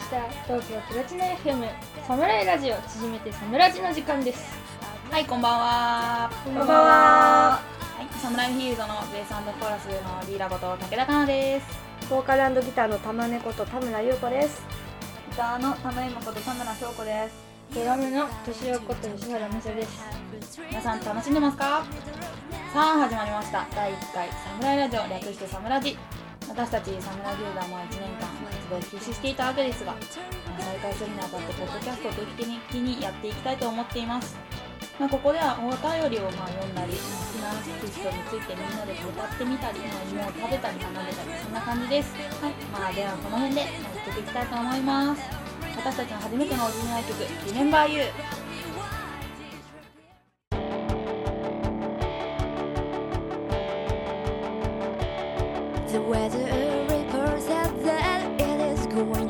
ました東京プラチナ FM サムライラジオ縮めてサムラジの時間ですはい、こんばんは。こんばんははい、サムライフィールドのベースコーラスのリーダーこと武田かなです。ボーカルギターの玉猫と田村優子です。ギターの田村山こと田村翔子です。ドラムの年をこと吉原美沙です皆さん楽しんでますか？さあ、始まりました。第1回サムライラジオ略してサムラジ。私たちサムライフィールドはもう1年間活動を休止していたわけですが、再開するにあたってポッドキャストを定期的にやっていきたいと思っています。まあ、ここではお便りをまあ読んだり、好きなアーティストについてみんなで歌ってみたり、まあ、芋を食べたり離れたりそんな感じです。はい、まあ、ではこの辺で続けていきたいと思います。私たちの初めてのオリジナル曲「Remember You」The weather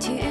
into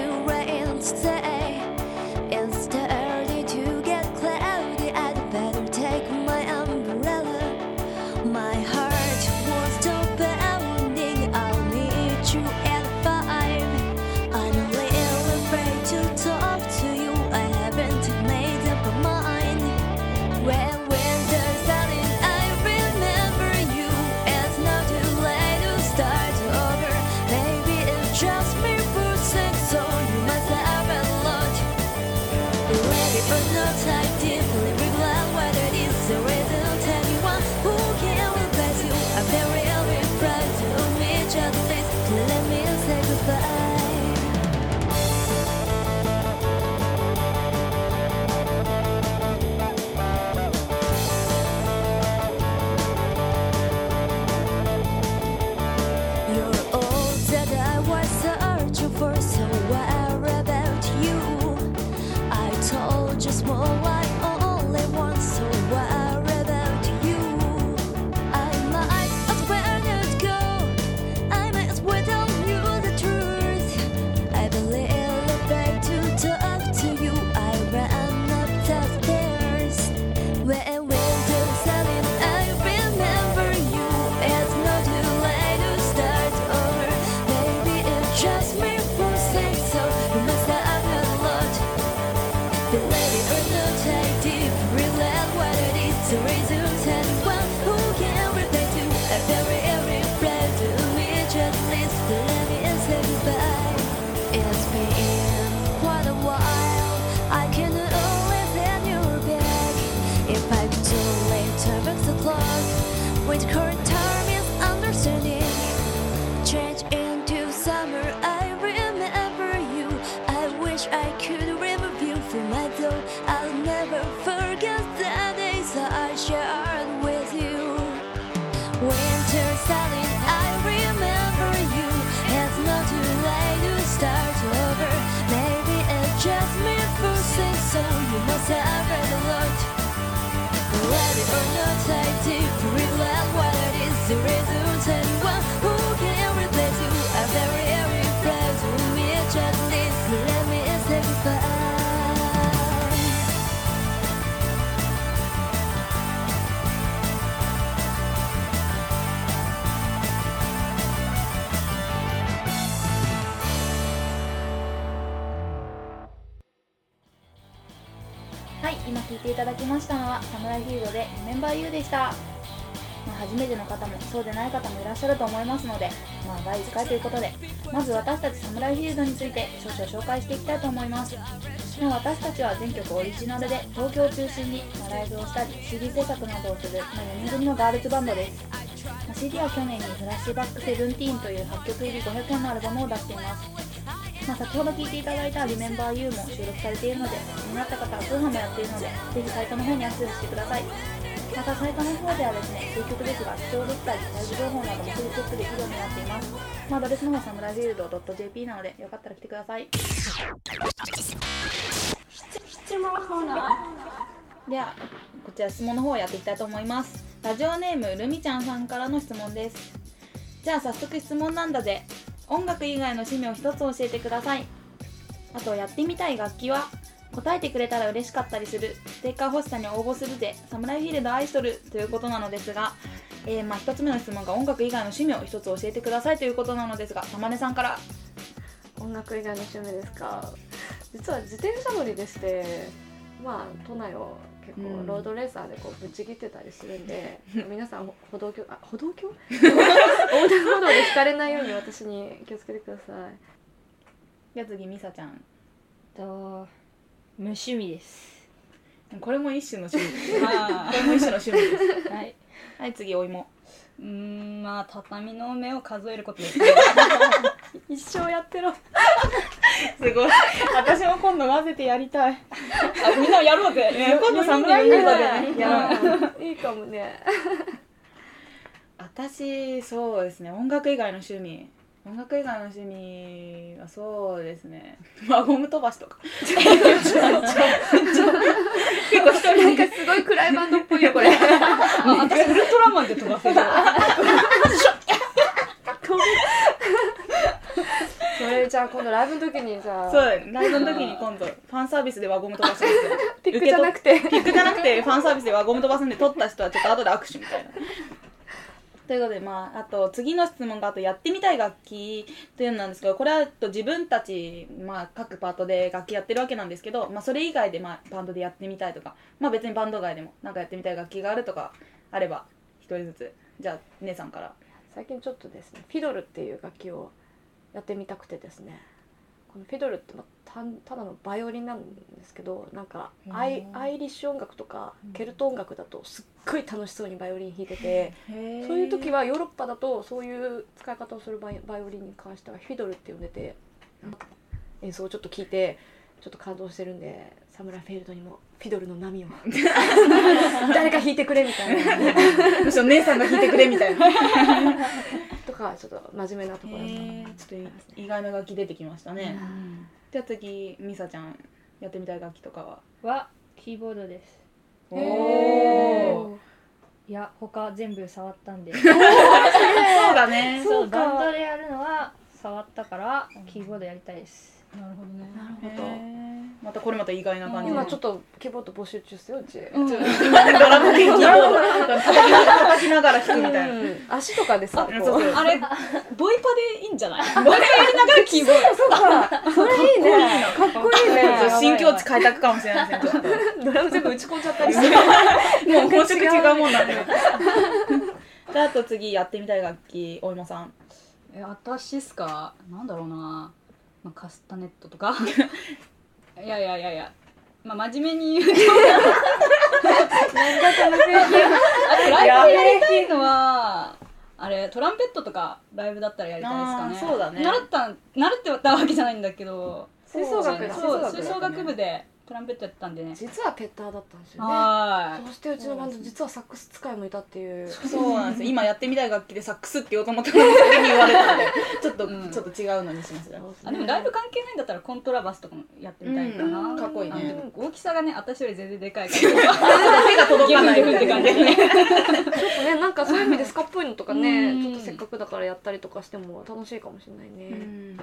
told just what with you. I remember you. It's not too late to start over. Maybe it's just me for so. You must have ただきました。のはサムライフィールドで「Remember You」でした、まあ、初めての方もそうでない方もいらっしゃると思いますので、まあ、第1回ということでまず私たちサムライフィールドについて少々紹介していきたいと思います。私たちは全曲オリジナルで東京を中心にライブをしたり CD 制作などをする、ま、4人組のガールズバンドです、CD は去年に「フラッシュバックセブンティーンという8曲入り500円のアルバムを出しています。まあ、先ほど聞いていただいた「Remember You」も収録されているので気になった方は通販もやっているのでぜひサイトの方にアクセスしてください。またサイトの方ではですね数曲ですが視聴できたりライブ情報などもすぐチェックできるようになっています、まあ、アドレスの方はサムライフィールド .jp なのでよかったら来てください。質問コーナではこちら質問の方をやっていきたいと思います。ラジオネームルミちゃんさんからの質問です。じゃあ早速質問なんだぜ。音楽以外の趣味を一つ教えてください。あとやってみたい楽器は答えてくれたら嬉しかったりする。ステッカー欲しさに応募するぜ。サムライフィールド愛しとるということなのですが、えーまあ、1つ目の質問が音楽以外の趣味を一つ教えてくださいということなのですが玉根さんから。音楽以外の趣味ですか。実は自転車乗りでしてまあ都内を結うん。構ロードレーサーでこうぶっちぎってたりするんで、皆さんほ歩道橋あ歩道橋？横断歩道で引かれないように私に気をつけてください。じゃあ次みさちゃんと無趣味です。これも一種の趣味です。あこれも一種の趣味です。はい。はい次お芋。うーんまあ畳の目を数えることです一生やってろすごい。私も今度混ぜてやりたい。あみんなやろうぜ。ね。今度侍フィールドいや。いいかもね。私そうですね。音楽以外の趣味。音楽以外の趣味はそうですね。輪ゴム飛ばしとか。結構一人なんかすごい暗いバンドっぽいよこれあ私ウルトラマンで飛ばせるそれじゃあ今度ライブの時にじゃあ。そうライブの時に今度 ファンサービスで輪ゴム飛ばすんですよ。ピックじゃなくて。ピックじゃなくてファンサービスで輪ゴム飛ばすんで撮った人はちょっと後で握手みたいな。ということで、まあ、あと次の質問があとやってみたい楽器というのなんですけどこれはと自分たち、まあ、各パートで楽器やってるわけなんですけど、まあ、それ以外で、まあ、バンドでやってみたいとか、まあ、別にバンド外でもなんかやってみたい楽器があるとかあれば一人ずつ。じゃあ姉さんから。最近ちょっとですねフィドルっていう楽器をやってみたくてですね。このフィドルってまあたただのバイオリンなんですけどなんかアイアイリッシュ音楽とかケルト音楽だとすっごい楽しそうにバイオリン弾いててそういう時はヨーロッパだとそういう使い方をするバイバイオリンに関してはフィドルって呼んでて演奏をちょっと聞いてちょっと感動してるんでサムライフィールドにもフィドルの波を 誰か弾いてくれみたいな。むしろ姉さんが弾いてくれみたいなちょっと真面目なところだと思いますちょっと意外な楽器出てきましたね、じゃあ次ミサちゃんやってみたい楽器とかは？はキーボードです。おおいや他全部触ったんで。そうだね。そうバンドでやるのは触ったからキーボードやりたいですなるほどね。なるほど。またこれまた意外な感じで。今ちょっとキーボード募集中ですようち、うん。ドラムでキーボード叩きな叩きながら弾くみたいな、うん。足とかでさこう。そうそうあれボイパでいいんじゃない？ボイパやりながらキーボード。そうかそれいいね。かっこいいね心境値変えたくかもしれませんちょっと。ドラム全部打ち込んじゃったりして もう本職違うもんだねじゃああと次やってみたい楽器お芋さん。え私っすか？なんだろうな、まあ、カスタネットとか。いやいやいやいや。まあ真面目に言うと。あとライブでやりたいのはあれトランペットとかライブだったらやりたいですかね。そうだね。習った習ってたわけじゃないんだけど。吹奏楽吹奏楽部でトランペットやってたんでね。実はペッターだったんですよね。はそしてうちのバンド実はサックス使いもいたっていう。そうなんですよ。今やってみたい楽器でサックスって言おうと思ったら先に言われたので ちょっと、うん。ちょっと違うのにしました。いあでもライブ関係ないんだったらコントラバスとかもやってみたいかな、うん。かっこいいね。あでも大きさがね私より全然でかいから。手が届かないって感じちょっとねなんかそういう意味でスカっぽいのとかねうん。ちょっとせっかくだからやったりとかしても楽しいかもしれないね、うん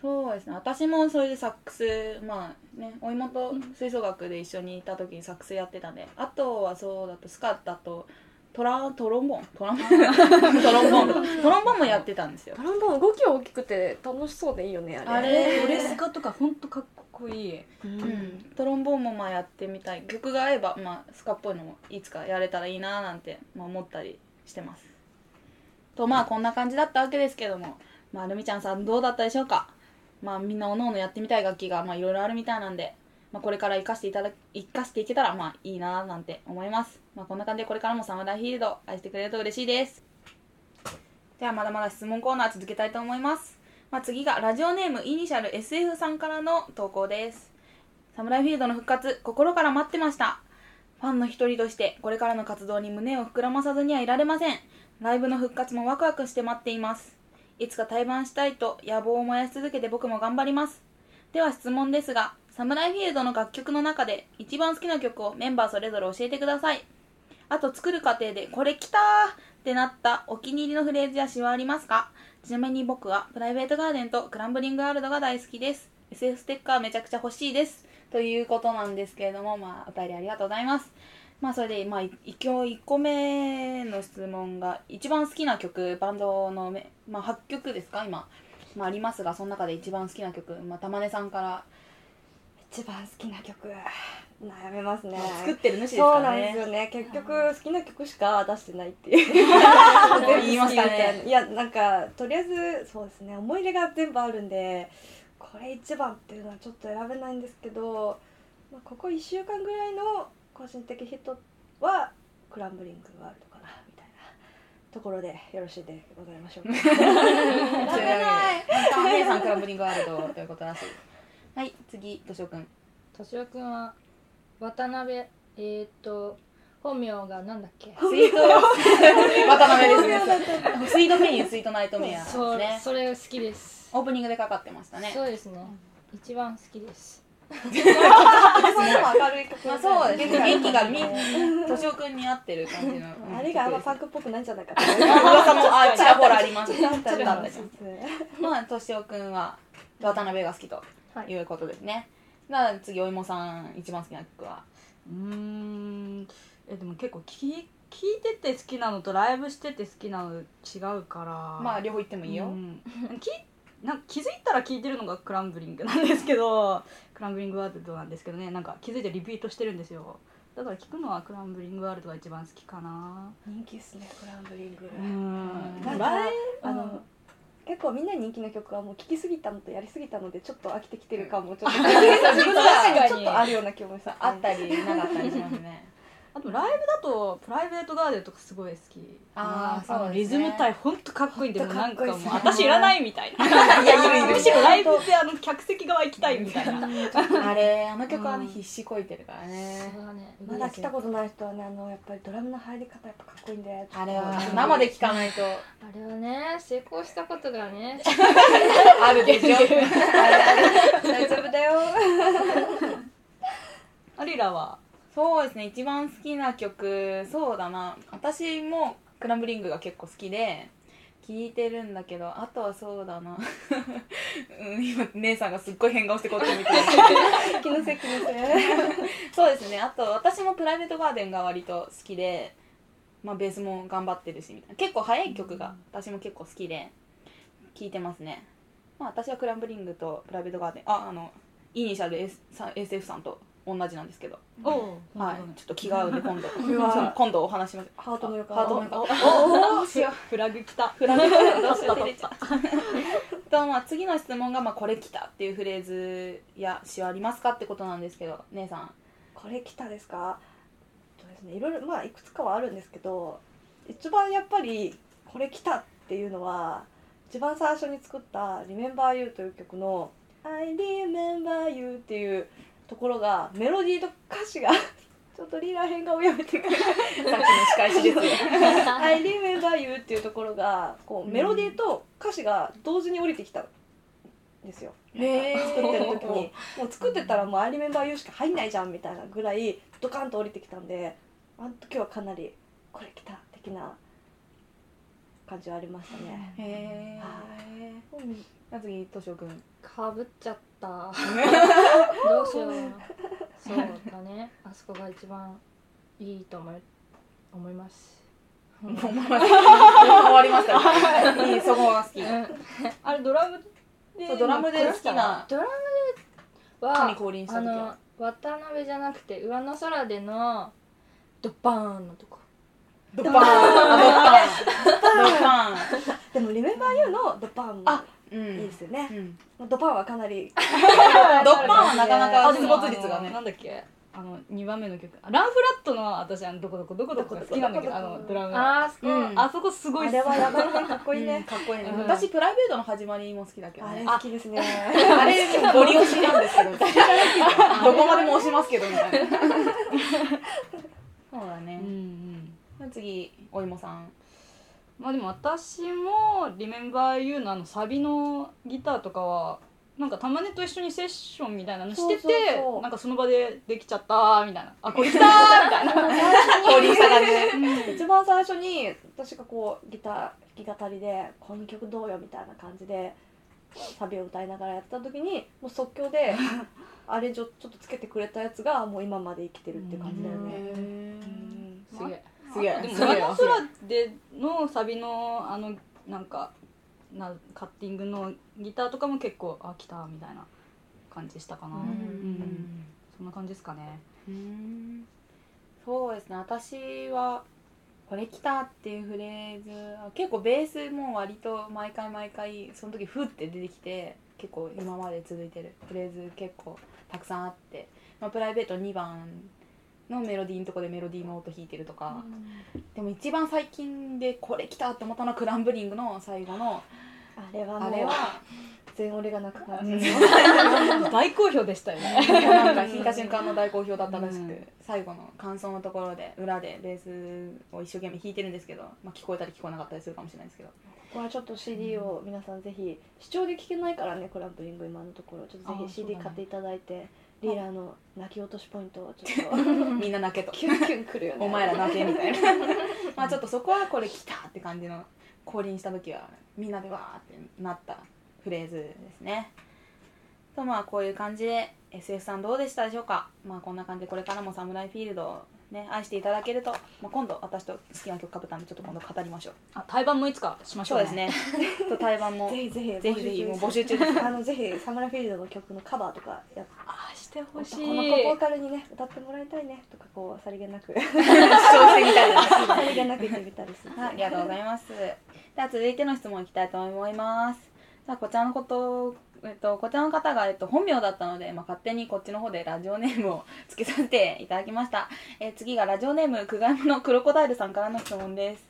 そうですね。私もそれでサックスまあねお芋と吹奏楽で一緒にいた時にサックスやってたんであとはそうだとスカだとトラトロンボーン？トラントロンボーンとか。トロンボーンもやってたんですよ。トランボーン動きは大きくて楽しそうでいいよねあれ。あれドレスカとかほんとかっこいい。うん。トロンボーンもまあやってみたい。曲が合えば、まあ、スカっぽいのもいつかやれたらいいななんて、まあ、思ったりしてます。とまあこんな感じだったわけですけども。まあルミちゃんさんどうだったでしょうか？まあみんなおのおのやってみたい楽器がまあいろいろあるみたいなんで、まあ、これから生かしていただ生かしていけたらまあいいななんて思います。まあこんな感じでこれからもサムライフィールド愛してくれると嬉しいです。ではまだまだ質問コーナー続けたいと思います。まあ、次がラジオネームイニシャル SF さんからの投稿です。サムライフィールドの復活心から待ってました。ファンの一人としてこれからの活動に胸を膨らまさずにはいられません。ライブの復活もワクワクして待っています。いつか対バンしたいと野望を燃やし続けて僕も頑張ります。では質問ですがサムライフィールドの楽曲の中で一番好きな曲をメンバーそれぞれ教えてください。あと作る過程でこれきたーってなったお気に入りのフレーズや詩はありますか？ちなみに僕はプライベートガーデンとクランブリングワールドが大好きです。SF ステッカーめちゃくちゃ欲しいです。ということなんですけれどもまあお便りありがとうございます。まあそれでまあい今日1個目の質問が一番好きな曲バンドのめ、まあ、8曲ですか？今。まあ、ありますがその中で一番好きな曲、まあ、玉根さんから一番好きな曲。悩めますね。作ってる主ですそうからねなんですよね。結局好きな曲しか出してないっていう。言いますかね。いやなんかとりあえずそうですね。思い入れが全部あるんでこれ一番っていうのはちょっと選べないんですけど、まあ、ここ1週間ぐらいの個人的ヒットはクランブリングワールドかなみたいなところでよろしいでございましょうか。選 べない玉根さんクランブリングワールドということらしい。はい次としおくん。敏夫くんは渡辺えー、っと本名がなんだっけ？スイート。渡辺ですね。スイートメニュースイートナイトメア。です。そう。ねそれ好きです。オープニングでかかってましたね。そうですね。一番好きです明るい曲まあそうですね。元気がみねとしおくんに合ってる感じの。あれがあんまパンクっぽくないんじゃないかと噂もあちらほらあります。ちょっとあったまあとしおくんは渡辺が好きとい。うことですね、なら次お芋さん一番好きな曲は？うーん。えでも結構聞き聞いてて好きなのとライブしてて好きなの違うから。まあ両方言ってもいいよ、うん。きなんか気づいたら聞いてるのがクランブリングなんですけどクランブリングワールドなんですけどねなんか気づいてリピートしてるんですよ。だから聞くのはクランブリングワールドが一番好きかな。人気っすねクランブリング。うん。なんかあの結構みんなに人気の曲はもう聴きすぎたのとやりすぎたのでちょっと飽きてきてる感もちょっと 自分の中にちょっとあるような気もさあったりなかったりしますねあとライブだとプライベートガーデンとかすごい好き。あーそうリズム体ほんとかっこいいんでもうなんかもう私いらないみたいな。いやいるいるむしろライブってあの客席側行きたいみたいな。あれあの曲はね、うん必死こいてるからね。そうだね。まだ来たことない人はねあのやっぱりドラムの入り方やっぱかっこいいんであれはうん生で聴かないと。あれはね成功したことがね あるでしょ。大丈夫だよ。アリラは？そうですね一番好きな曲そうだな。私もクランブリングが結構好きで聴いてるんだけどあとはそうだな。うん今姉さんがすっごい変顔してこっち見てる。気のせい気のせい。そうですねあと私もプライベートガーデンが割と好きで、まあ、ベースも頑張ってるしみたいな。結構速い曲が私も結構好きで聴いてますね。まあ私はクランブリングとプライベートガーデンああのイニシャル S SF さんと同じなんですけど。おはい、ちょっと気が合うんで今度。今度お話します。ハートの横ハートの横フラグ来たフラグどうしよう照れちゃうとまあ次の質問が、まあ「これ来た」っていうフレーズや詩はありますかってことなんですけど姉さんこれ来たですかそうですねいろいろまあいくつかはあるんですけど一番やっぱりこれ来たっていうのは一番最初に作った「Remember You」という曲の「I remember you」っていうところがメロディーと歌詞が ちょっとリーダー変顔やめてくれさっきの仕返しですよ。I remember you っていうところがこうメロディーと歌詞が同時に降りてきたんですよ。へー。作ってる時に。もう作ってたらもう I remember you しか入んないじゃんみたいなぐらいドカンと降りてきたんであの時はかなりこれ来た的な感じはありましたね、へえ次としおくんかぶっちゃったどうしよう。そうだね。あそこが一番いいと思い思います。思います。終わりました。いいそこが好き。うん。あれドラムでそうドラムで好きな。ドラムではあの渡辺じゃなくて上の空でのドバーンのとこ。ドッパン。あドッパン。ドッパン。でも「Remember You」のドパンもあういいんですよね、うん。ドパンはかなり。ドッパンはなかなかあ出没率がねなんだっけ？あの2番目の曲。あランフラットの私あのどこどこどこどこが好きなんだけどあのドラム。あそこ、うん。そこすごいあれはやばい。ねかっこいいね、かっこいい。ねうん。私プライベートの始まりも好きだけどあれね。好きですね。あれゴリ押しなんですけど どこまでも押しますけどみたいな。そうだうんうねん次お芋さんまあでも私も「Remember You」のあのサビのギターとかはなんか玉ねと一緒にセッションみたいなのしててそうそうそう。なんかその場でできちゃったみたいな。あこれ来たーみたいな。降臨した感じで。一番最初に私がこうギター弾き語りで「この曲どうよ」みたいな感じでサビを歌いながらやってた時にもう即興で あれちょちょっとつけてくれたやつがもう今まで生きてるって感じだよね。うん。すげえすげえでも「すげえ上の空で」のサビのあのなんかなカッティングのギターとかも結構あ来たみたいな感じしたかな、うんうんそんな感じですかね。うん。そうですね。私はこれ来たっていうフレーズは結構ベースも割と毎回毎回その時フって出てきて結構今まで続いてるフレーズ結構たくさんあって、まあ、プライベート2番のメロディーのとこでメロディーの音弾いてるとか、でも一番最近でこれ来たって思ったのはクランブリングの最後の。あれはあれは。全俺が泣く 大好評でしたよね。なんか弾いた瞬間の大好評だったらしく、うん。最後の感想のところで裏でベースを一生懸命弾いてるんですけど、まあ、聞こえたり聞こえなかったりするかもしれないですけど。これはちょっと CD を皆さんぜひ視聴で聴けないからねクランプリング今のところ。ちょっとぜひ CD 買っていただいてリーラーの泣き落としポイントをちょっと。みんな泣けと。キュンキュンくるよね。お前ら泣けみたいな。まあちょっとそこはこれ来たって感じの降臨した時はみんなでわーってなったフレーズですね。とまあこういう感じで SF さんどうでしたでしょうか。まあこんな感じでこれからもサムライフィールドをね愛していただけると、まあ、今度私と好きな曲かぶったんでちょっと今度語りましょう。あ対バンもいつかしましょそううね。ですね と対バンもぜひぜひぜひぜひもう募集中です。あのぜひサムライフィールドの曲のカバーとかやっあしてほしこいの子ボーカルにね歌ってもらいたいねとかこうさりげなく。主張してみたいな さりげなく言ってみたりす。るはい。ありがとうございます。では続いての質問いきたいと思います。さあこちらのこと、えっと、こちらの方が、えっと、本名だったので、まあ、勝手にこっちの方でラジオネームをつけさせていただきました。えー次がラジオネーム久我山のクロコダイルさんからの質問です。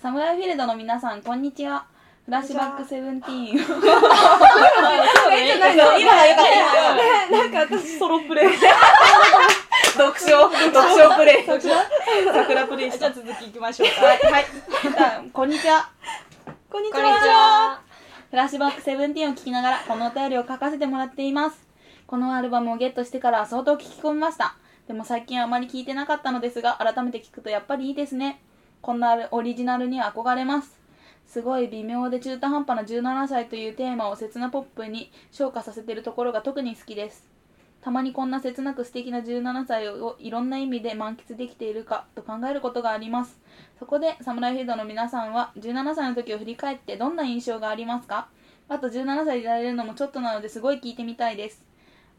サムライフィールドの皆さん、こんにちは。フラッシュバックセブンティーン。今がよかった。今なんか私ソロプレイ 読書、読書プレイ。桜プレイ。じゃあ続きいきましょうかはい、こんにちは。こんにちはフラッシュバックセブンティーンを聴きながらこのお便りを書かせてもらっています。このアルバムをゲットしてから相当聞き込みました。でも最近あまり聞いてなかったのですが、改めて聞くとやっぱりいいですね。こんなオリジナルに憧れます。すごい微妙で中途半端な17歳というテーマを切なポップに昇華させてるところが特に好きです。たまにこんな切なく素敵な17歳をいろんな意味で満喫できているかと考えることがあります。そこで、サムライフィードの皆さんは、17歳の時を振り返ってどんな印象がありますか？あと17歳でいられるのもちょっとなのですごい聞いてみたいです。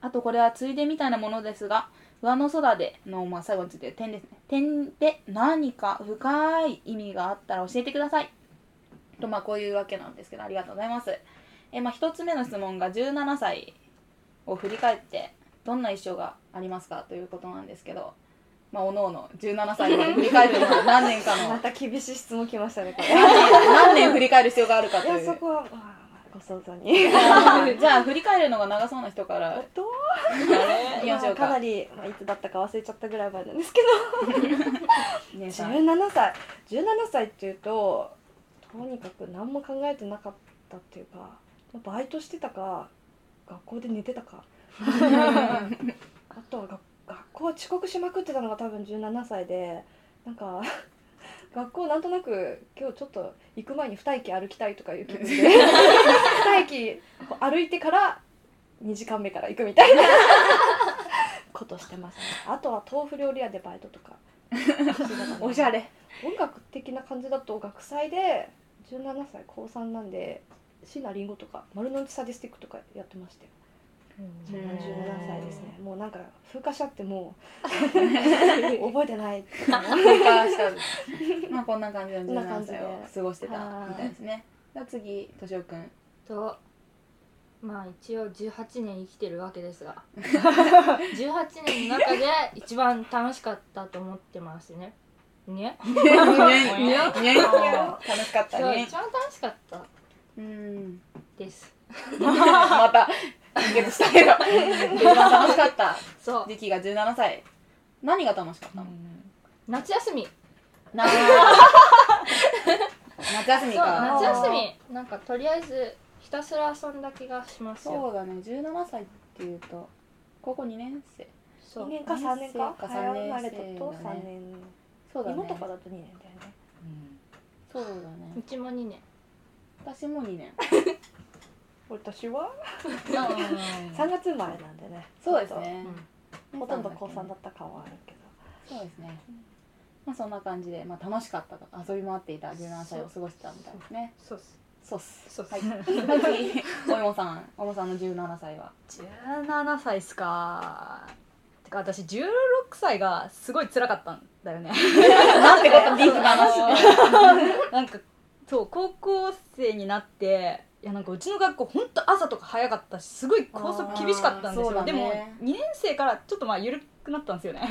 あとこれはついでみたいなものですが、上の空での、まあ、最後について点ですね。点で何か深い意味があったら教えてください。と、まあこういうわけなんですけど、ありがとうございます。え、まあ一つ目の質問が17歳を振り返ってどんな一生がありますかということなんですけど、まあ、おのおの17歳まで振り返るのは何年かの また厳しい質問来ましたねこれ。何年振り返る必要があるかといいうやそこはご想像に。じゃあ振り返るのが長そうな人から。どういきましょうか。かなり、まあ、いつだったか忘れちゃったぐらい前なんですけど。姉さん17歳。17歳っていうととにかく何も考えてなかったっていうかバイトしてたか学校で寝てたか あとはが学校は遅刻しまくってたのが多分17歳でなんか学校なんとなく今日ちょっと行く前に2駅歩きたいとかいう気分で2駅歩いてから2時間目から行くみたいなことしてますね。あとは豆腐料理屋でバイトとか。おしゃれ。音楽的な感じだと学祭で17歳高3なんで椎名林檎とか丸の内サディスティックとかやってましたよ17歳ですね。もうなんか風化しちゃってもう 覚えてない風化したまあこんな感じの17こんな感じで。歳を過ごしてたみたいですね。じゃあ次としおくん。とまあ一応18年生きてるわけですが。18年の中で一番楽しかったと思ってますね。ね。楽しかったねそう一番楽しかったうんですまたゲットしたけど。一番楽しかった。そう。時期が17歳。何が楽しかったの？夏休み。な 夏休みそうか夏休み。なんかとりあえずひたすら遊んだ気がしますそようだね。17歳っていうと高校2年生。そう。2年か3年か？か早3年生まれだ生とだね。3年。そうだね。妹かだと2年だよね。そうだね。うちも2年。私も2年 私は？うん。3月生まれなんでね。そうですね。ちょっと。ほとんど高3だった感はあるけど。そうですね。まあそんな感じで、まあ、楽しかった遊び回っていた17歳を過ごしてたみたいですね。そうっすそうっす。そうはい。次。お芋さん。お芋さんの17歳は？17歳っすか。てか私16歳がすごい辛かったんだよね。なんてことディープな話なんかそう高校生になっていやなんかうちの学校ほんと朝とか早かったしすごい校則厳しかったんですあーそうだねよでも2年生からちょっとまあ緩くなったんですよね。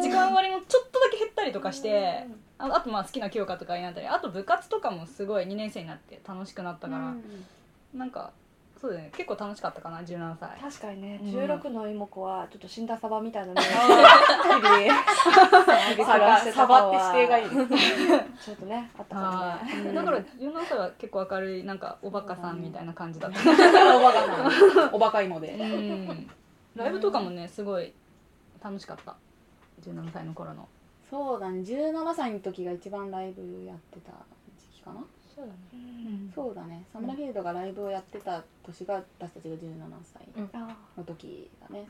時間割もちょっとだけ減ったりとかしてああとまあ好きな教科とかになったりあと部活とかもすごい2年生になって楽しくなったから、なんかそうだよね。結構楽しかったかな17歳。確かにね、うん。16の妹子はちょっと死んだサバみたいなね。日々。日々暮らしてたサバって指定がいい。ちょっとねあったかあもね。ーだから17歳は結構明るいなんかおバカさんみたいな感じだった、おバカさん。おバカ芋でうん、ライブとかもねすごい楽しかった。17歳の頃の。そうだね。17歳の時が一番ライブやってた時期かなそうだね。そうだね。サムラフィールドがライブをやってた年が私たちが17歳あの時だね。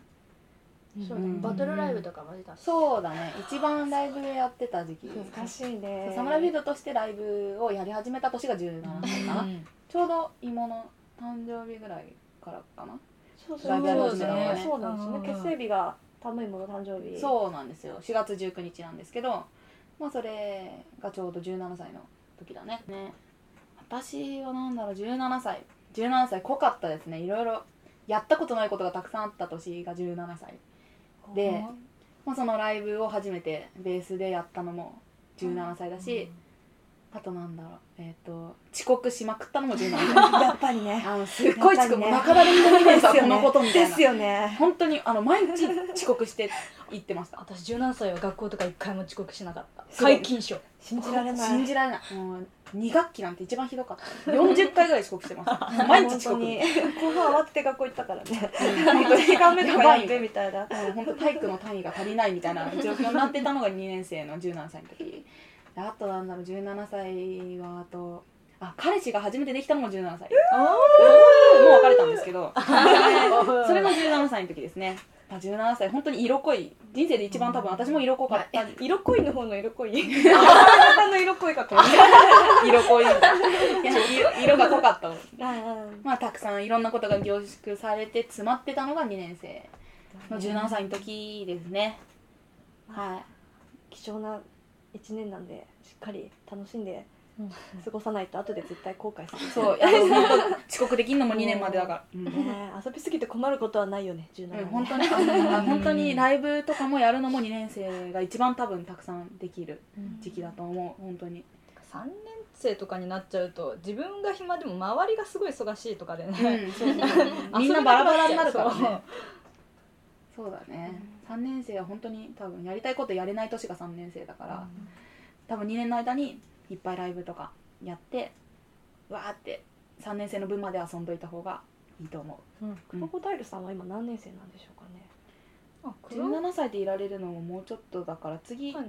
そうだね。うん。バトルライブとかも出たし。そうだね。一番ライブやってた時期。難しいね。サムラフィールドとしてライブをやり始めた年が17歳かな。うん。ちょうど芋の誕生日ぐらいからかな。そうそう。ライブやりそう始めたのがね。そうなんですね。結成日がタムイモの誕生日。そうなんですよ。4月19日なんですけどまあそれがちょうど17歳の時だね。ね私はなんだろう17歳。17歳濃かったですね。いろいろやったことないことがたくさんあった年が17歳。で、まあ、そのライブを初めてベースでやったのも17歳だし、あとなんだろうえっ、と遅刻しまくったのも17歳 やっぱりね。あのすっごい遅刻、ね中だれみたいなですよねこのことみたいな。ですよね。本当にあの毎日遅刻して行ってました。私17歳は学校とか一回も遅刻しなかった。皆勤賞信じられない。信じられない。もう2学期なんて一番ひどかった。40回ぐらい遅刻してます 毎日遅刻。本当に後半慌てて学校行ったからね。本当に時間目とかやってみたいな。本当体育の単位が足りないみたいな状況になってたのが2年生の17歳の時。であとなんだろう17歳はあとあ彼氏が初めてできたのも17歳。もう別れたんですけど。それも17歳の時ですね。まあ17歳本当に色濃い人生で一番多分私も色濃かった。色濃いの方の色濃 い色濃いか色濃い色色が濃かったの。たまあたくさんいろんなことが凝縮されて詰まってたのが2年生の17歳の時ですね。はい。貴重な1年なんでしっかり楽しんで過ごさないと後で絶対後悔する。そう。遅刻できんのも2年までだから、うん。ねえ遊びすぎて困ることはないよね17うん年本当に。あ本当にライブとかもやるのも2年生が一番多分たくさんできる時期だと思う。本当に、3年生とかになっちゃうと自分が暇でも周りがすごい忙しいとかでね、うん みんなバラバラになるからね。そう。だね3年生は本当に多分やりたいことやれない年が3年生だから、多分2年の間にいっぱいライブとかやってわーって3年生の分まで遊んどいた方がいいと思う。クロコダイルさんは今何年生なんでしょうか？17歳でいられるのももうちょっとだから次もう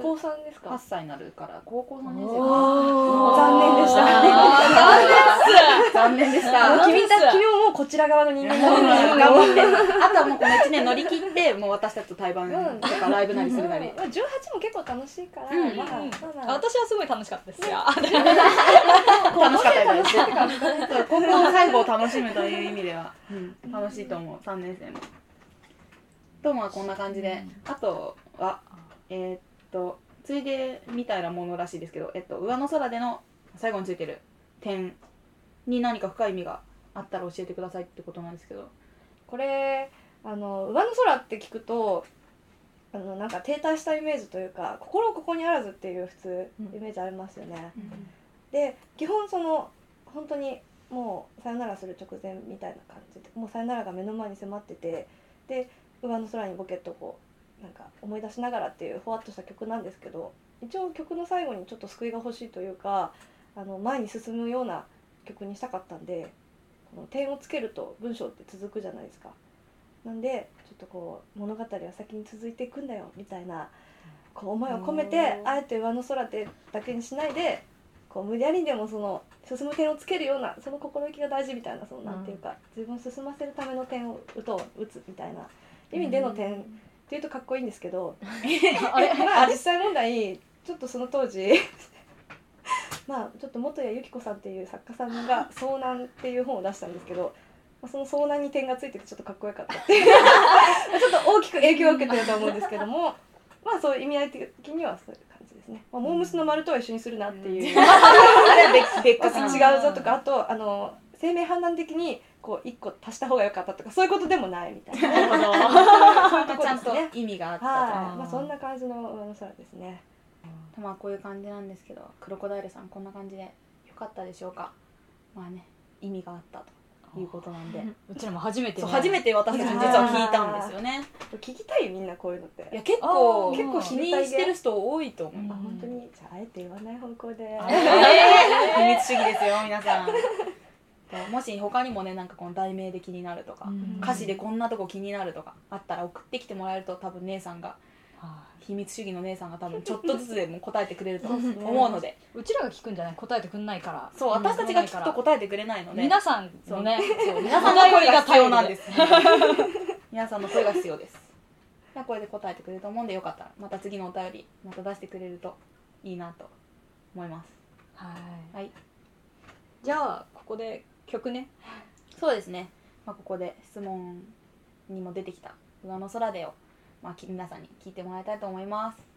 高18 3ですか？歳になるから高校3年生残念でした。残念でした。君た君ももうこちら側の人間頑だ張って。あとはもうこの1年乗り切ってもう私たちと対バンとかライブなりするなり。まあ18も結構楽しいから、うん。まあ私はすごい楽しかったですよ。楽しかったです。高校最後を楽しむという意味では、うん、楽しいと思う。3年生もとまあこんな感じで、あとはえーっとついでみたいなものらしいですけど、えっと、上の空での最後についてる点に何か深い意味があったら教えてくださいってことなんですけど。これあの上の空って聞くとあのなんか停滞したイメージというか心ここにあらずっていう普通うん。イメージありますよね、で基本その本当にもうさよならする直前みたいな感じでもうさよならが目の前に迫っててで上の空にボケッとこうなんか思い出しながらっていうふわっとした曲なんですけど一応曲の最後にちょっと救いが欲しいというかあの前に進むような曲にしたかったんでこの点をつけると文章って続くじゃないですか。なんでちょっとこう物語は先に続いていくんだよみたいなこう思いを込めてあえて上の空でだけにしないでこう無理やりでもその進む点をつけるようなその心意気が大事みたいなそのなんていうか、自分を進ませるための点を打とう打つみたいな意味での点っていうとかっこいいんですけど、まあ実際問題ちょっとその当時 まあちょっと元谷由紀子さんっていう作家さんが「遭難」っていう本を出したんですけど、まあ、その遭難に点がついててちょっとかっこよかったっていう ちょっと大きく影響を受けてると思うんですけどもまあそういう意味合い的にはそういう感じですね。まあ、モームスの丸とは一緒にするなっていう、あれは別別ま格ず違うぞとかあとあの生命判断的にこう一個足した方が良かったとかそういうことでもないみたいな。なるほど。そういうとこちゃんとですね。意味があったと、はい、まあそんな感じの上の空ですね。まあこういう感じなんですけどクロコダイルさんこんな感じでよかったでしょうか？まあね意味があったということなんで。うちらも初めて、ね、初めて私たちも実は聞いたんですよね。聞きたいみんなこういうのって。いや結構結構気にしてる人多いと思う、うんあ本当に。じゃああえて言わない方向で。あ 秘密主義ですよ皆さんもし他にもねなんかこの題名で気になるとか、うん。歌詞でこんなとこ気になるとかあったら送ってきてもらえると多分姉さんがは秘密主義の姉さんが多分ちょっとずつでも答えてくれると 思うので。いうちらが聞くんじゃない？答えてくんないから。そう私たちが聞くと答えてくれないので皆さんのねそう皆さんの声が必要なんです。す。皆さんの声が必要です。じゃあこれで答えてくれると思うんでよかったらまた次のお便りまた出してくれるといいなと思います。はい。はい。じゃあここで曲ね。そうですね、まあ、ここで質問にも出てきた「上の空で」を、まあ、き皆さんに聞いてもらいたいと思います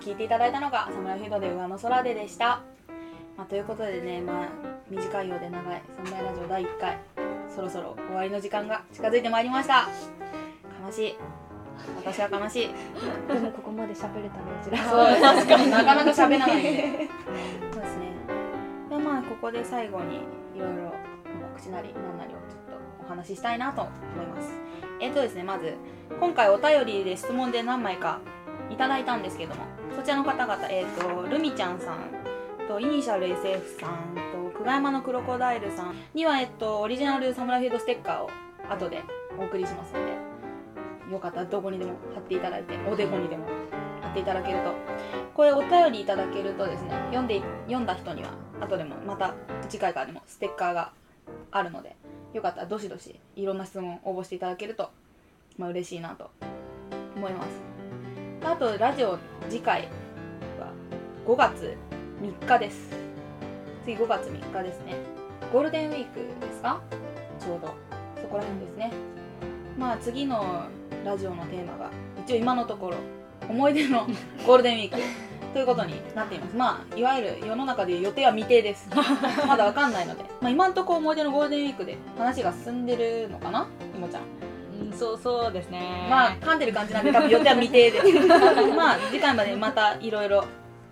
聞いていただいたのが「サムライフィードで上の空で」でした、まあ、ということでねまあ短いようで長いサムライラジオ第1回そろそろ終わりの時間が近づいてまいりました。悲しい。私は悲しい。でもここまで喋れたのうちらそう確かになかなか喋らないんで そうですね。でまあここで最後にいろいろ告知なり何なりをちょっとお話ししたいなと思います。えっ、とですねまず今回お便りで質問で何枚かいただいたんですけども。そちらの方々えっ、とルミちゃんさんとイニシャル SF さんと久我山のクロコダイルさんにはえっとオリジナルサムライフィードステッカーを後でお送りしますのでよかったらどこにでも貼っていただいておでこにでも貼っていただけると。これお便りいただけるとですね読んで読んだ人には後でもまた次回からでもステッカーがあるのでよかったらどしどしいろんな質問を応募していただけるとまあ嬉しいなと思います。あとラジオ次回は5月3日です。次5月3日ですね。ゴールデンウィークですか？ちょうど。そこら辺ですね。まあ次のラジオのテーマが一応今のところ思い出の ゴールデンウィークということになっています。まあいわゆる世の中で予定は未定です。まだわかんないので、まあ、今のところ思い出のゴールデンウィークで話が進んでるのかな？いもちゃんうんそうそうですね。まあ噛んでる感じなんで多分予定は未定で。まあ次回までまたいろいろ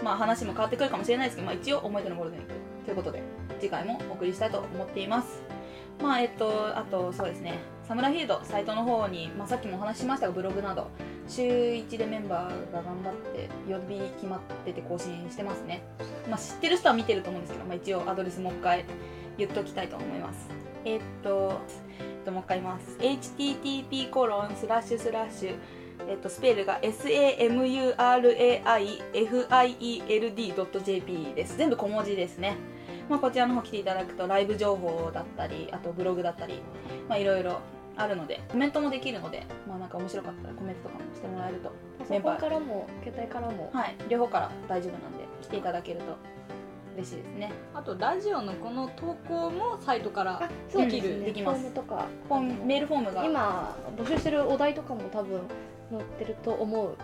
まあ話も変わってくるかもしれないですけど、まあ、一応思い出のゴールデンウィークということで次回もお送りしたいと思っています。まあえっとあとそうですね。サムライフィールドサイトの方に、まあ、さっきもお話ししましたがブログなど週1でメンバーが頑張って曜日決まってて更新してますね、まあ、知ってる人は見てると思うんですけど、まあ、一応アドレスもう一回言っておきたいと思います。えっとともう一回言います。http コロンスラッシュスラッシュえっと、スペルが samuraifield.jp です。全部小文字ですね、まあ、こちらの方来ていただくとライブ情報だったりあとブログだったりまあいろいろあるのでコメントもできるのでまあなんか面白かったらコメントとかもしてもらえるとパソコンからも携帯からも。はい。両方から大丈夫なんで来ていただけると嬉しいですね。あとラジオのこの投稿もサイトからできるね。できます。フォームとか。フォームメールフォームが。今募集してるお題とかも多分載ってると思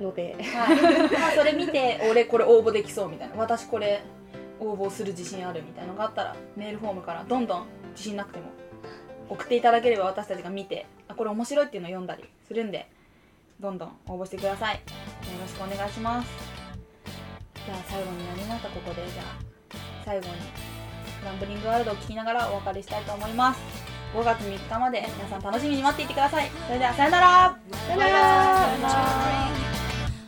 うので。はい、まあそれ見て俺これ応募できそうみたいな。私これ応募する自信あるみたいなのがあったらメールフォームからどんどん自信なくても送っていただければ私たちが見てあこれ面白いっていうのを読んだりするんでどんどん応募してください。よろしくお願いしますじゃあ最後になりましたここでじゃあ最後にランブリングワールドを聞きながらお別れしたいと思います。5月3日まで皆さん楽しみに待っていてください。それではさよなら。さよなら。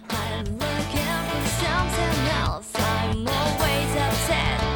I'm looking for something else. I'm always upset.